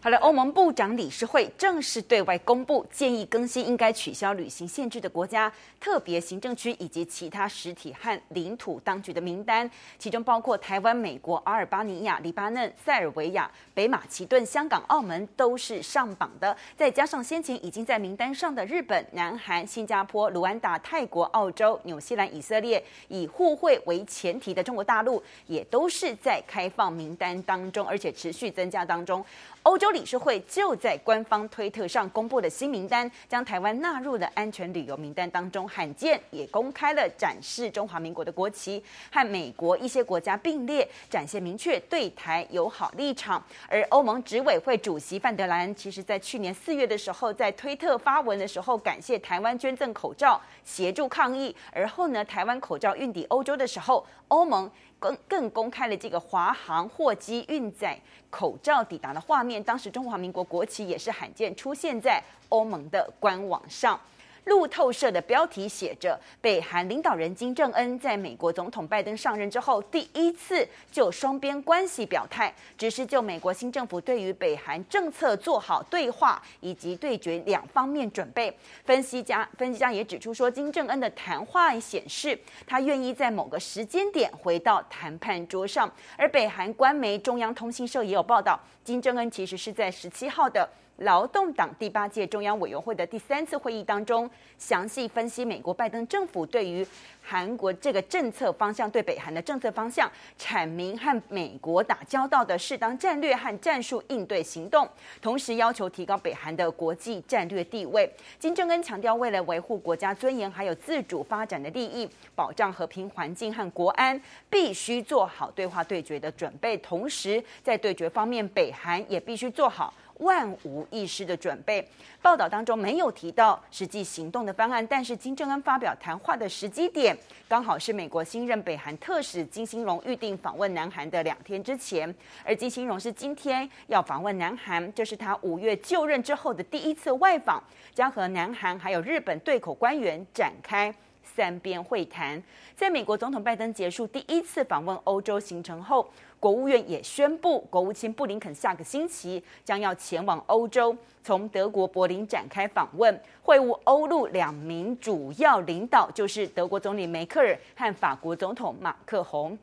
好了，欧盟部长理事会正式对外公布建议更新应该取消旅行限制的国家、特别行政区以及其他实体和领土当局的名单，其中包括台湾、美国、阿尔巴尼亚、黎巴嫩、塞尔维亚、北马其顿、香港、澳门都是上榜的。再加上先前已经在名单上的日本、南韩、新加坡、卢安达、泰国、澳洲、纽西兰、以色列，以互惠为前提的中国大陆，也都是在开放名单当中，而且持续增加当中。欧洲理事会就在官方推特上公布的新名单，将台湾纳入了安全旅游名单当中，罕见也公开了展示中华民国的国旗，和美国一些国家并列，展现明确对台友好立场。而欧盟执委会主席范德兰，其实在去年四月的时候，在推特发文的时候，感谢台湾捐赠口罩协助抗疫。而后呢，台湾口罩运抵欧洲的时候，欧盟。更更公开了这个华航货机运载口罩抵达的画面，当时中华民国国旗也是罕见出现在欧盟的官网上。路透社的标题写着：“北韩领导人金正恩在美国总统拜登上任之后，第一次就双边关系表态，只是就美国新政府对于北韩政策做好对话以及对决两方面准备。”分析家分析家也指出说，金正恩的谈话显示他愿意在某个时间点回到谈判桌上。而北韩官媒中央通讯社也有报道，金正恩其实是在十七号的。劳动党第八届中央委员会的第三次会议当中，详细分析美国拜登政府对于韩国这个政策方向，对北韩的政策方向，阐明和美国打交道的适当战略和战术应对行动，同时要求提高北韩的国际战略地位。金正恩强调，为了维护国家尊严还有自主发展的利益，保障和平环境和国安，必须做好对话对决的准备。同时，在对决方面，北韩也必须做好。万无一失的准备。报道当中没有提到实际行动的方案，但是金正恩发表谈话的时机点，刚好是美国新任北韩特使金星荣预定访问南韩的两天之前。而金星荣是今天要访问南韩，这是他五月就任之后的第一次外访，将和南韩还有日本对口官员展开三边会谈。在美国总统拜登结束第一次访问欧洲行程后，国务院也宣布，国务卿布林肯下个星期将要前往欧洲，从德国柏林展开访问，会晤欧陆两名主要领导，就是德国总理梅克尔和法国总统马克宏。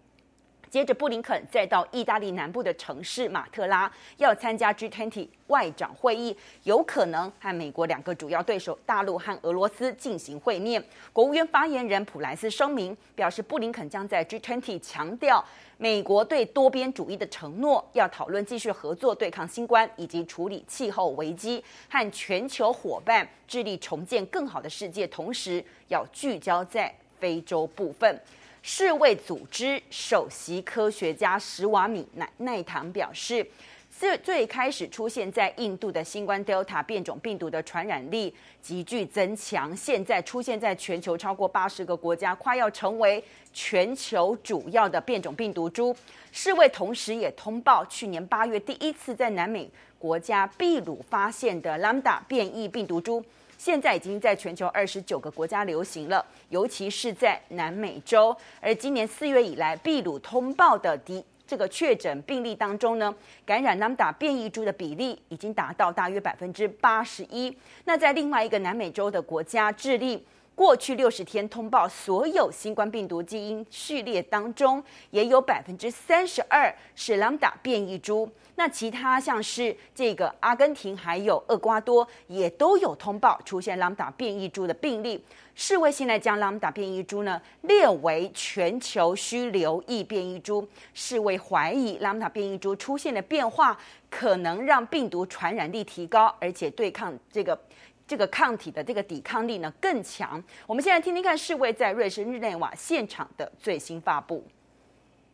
接着，布林肯再到意大利南部的城市马特拉，要参加 G20 外长会议，有可能和美国两个主要对手大陆和俄罗斯进行会面。国务院发言人普莱斯声明表示，布林肯将在 G20 强调美国对多边主义的承诺，要讨论继续合作对抗新冠以及处理气候危机，和全球伙伴致力重建更好的世界，同时要聚焦在非洲部分。世卫组织首席科学家史瓦米奈奈唐表示，最最开始出现在印度的新冠 Delta 变种病毒的传染力急剧增强，现在出现在全球超过八十个国家，快要成为全球主要的变种病毒株。世卫同时也通报，去年八月第一次在南美国家秘鲁发现的 Lambda 变异病毒株。现在已经在全球二十九个国家流行了，尤其是在南美洲。而今年四月以来，秘鲁通报的第这个确诊病例当中呢，感染 Lambda 变异株的比例已经达到大约百分之八十一。那在另外一个南美洲的国家智利，过去六十天通报所有新冠病毒基因序列当中，也有百分之三十二是 Lambda 变异株。那其他像是这个阿根廷还有厄瓜多也都有通报出现 Lambda 变异株的病例。世卫现在将 Lambda 变异株呢列为全球需留意变异株。世卫怀疑 Lambda 变异株出现的变化可能让病毒传染力提高，而且对抗这个。这个抗体的这个抵抗力呢更强。我们现在听听看世卫在瑞士日内瓦现场的最新发布。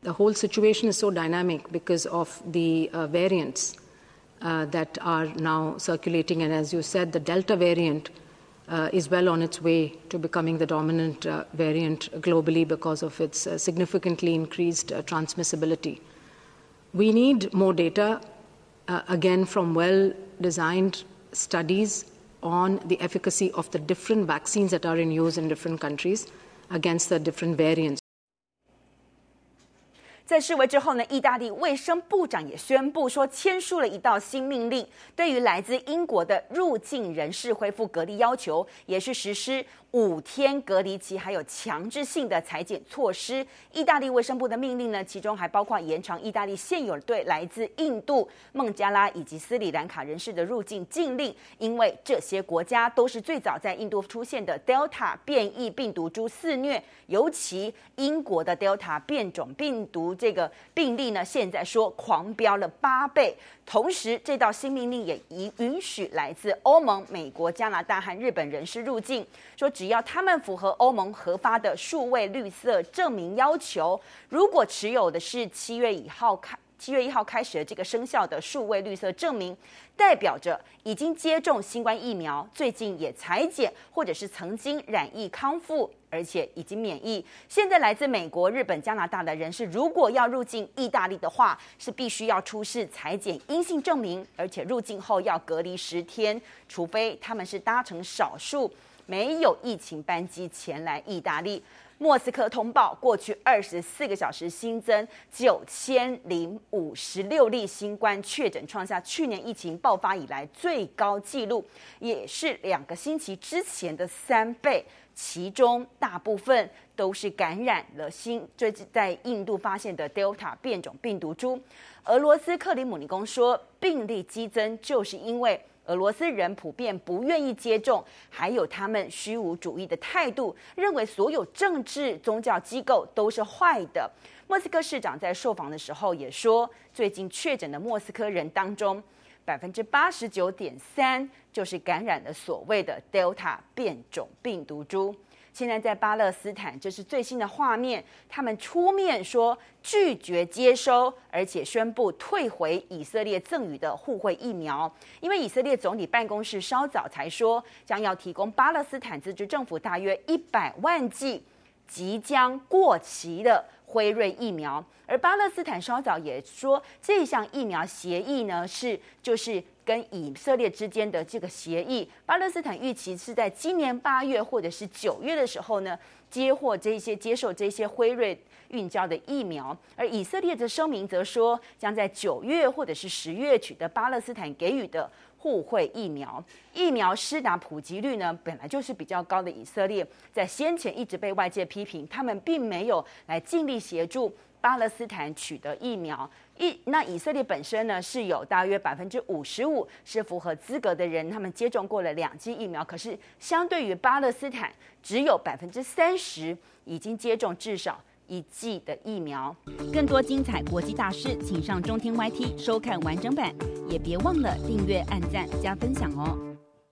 The whole situation is so dynamic because of the uh, variants uh, that are now circulating, and as you said, the Delta variant uh, is well on its way to becoming the dominant uh, variant globally because of its uh, significantly increased uh, transmissibility. We need more data, again, from well designed studies on the efficacy of the different vaccines that are in use in different countries against the different variants. 在示威之后呢，意大利卫生部长也宣布说，签署了一道新命令，对于来自英国的入境人士恢复隔离要求，也是实施五天隔离期，还有强制性的裁剪措施。意大利卫生部的命令呢，其中还包括延长意大利现有对来自印度、孟加拉以及斯里兰卡人士的入境禁令，因为这些国家都是最早在印度出现的 Delta 变异病毒株肆虐，尤其英国的 Delta 变种病毒。这个病例呢，现在说狂飙了八倍。同时，这道新命令也允允许来自欧盟、美国、加拿大和日本人士入境，说只要他们符合欧盟核发的数位绿色证明要求，如果持有的是七月一号开七月一号开始的这个生效的数位绿色证明，代表着已经接种新冠疫苗，最近也采检，或者是曾经染疫康复。而且已经免疫。现在来自美国、日本、加拿大的人士，如果要入境意大利的话，是必须要出示采检阴性证明，而且入境后要隔离十天，除非他们是搭乘少数没有疫情班机前来意大利。莫斯科通报，过去二十四个小时新增九千零五十六例新冠确诊，创下去年疫情爆发以来最高纪录，也是两个星期之前的三倍。其中大部分都是感染了新，最近在印度发现的 Delta 变种病毒株。俄罗斯克里姆林宫说，病例激增就是因为俄罗斯人普遍不愿意接种，还有他们虚无主义的态度，认为所有政治宗教机构都是坏的。莫斯科市长在受访的时候也说，最近确诊的莫斯科人当中，百分之八十九点三就是感染了所谓的 Delta 变种病毒株。现在在巴勒斯坦，这是最新的画面，他们出面说拒绝接收，而且宣布退回以色列赠予的互惠疫苗，因为以色列总理办公室稍早才说将要提供巴勒斯坦自治政府大约一百万剂即将过期的。辉瑞疫苗，而巴勒斯坦稍早也说，这项疫苗协议呢是就是跟以色列之间的这个协议。巴勒斯坦预期是在今年八月或者是九月的时候呢，接获这些接受这些辉瑞运交的疫苗，而以色列的声明则说，将在九月或者是十月取得巴勒斯坦给予的。互惠疫苗，疫苗施打普及率呢，本来就是比较高的。以色列在先前一直被外界批评，他们并没有来尽力协助巴勒斯坦取得疫苗。一那以色列本身呢，是有大约百分之五十五是符合资格的人，他们接种过了两剂疫苗。可是相对于巴勒斯坦，只有百分之三十已经接种至少一剂的疫苗。更多精彩国际大事，请上中天 YT 收看完整版。也别忘了订阅、按赞、加分享哦！